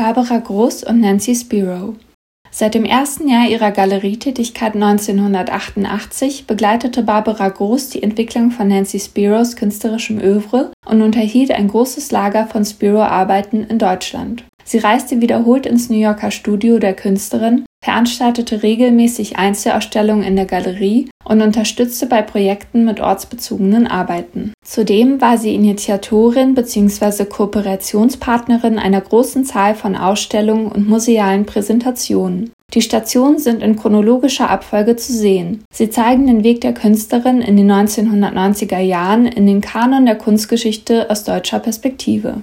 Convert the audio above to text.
Barbara Groß und Nancy Spiro. Seit dem ersten Jahr ihrer Galerietätigkeit 1988 begleitete Barbara Groß die Entwicklung von Nancy Spiros künstlerischem Övre und unterhielt ein großes Lager von Spiro-Arbeiten in Deutschland. Sie reiste wiederholt ins New Yorker Studio der Künstlerin, veranstaltete regelmäßig Einzelausstellungen in der Galerie und unterstützte bei Projekten mit ortsbezogenen Arbeiten. Zudem war sie Initiatorin bzw. Kooperationspartnerin einer großen Zahl von Ausstellungen und musealen Präsentationen. Die Stationen sind in chronologischer Abfolge zu sehen. Sie zeigen den Weg der Künstlerin in den 1990er Jahren in den Kanon der Kunstgeschichte aus deutscher Perspektive.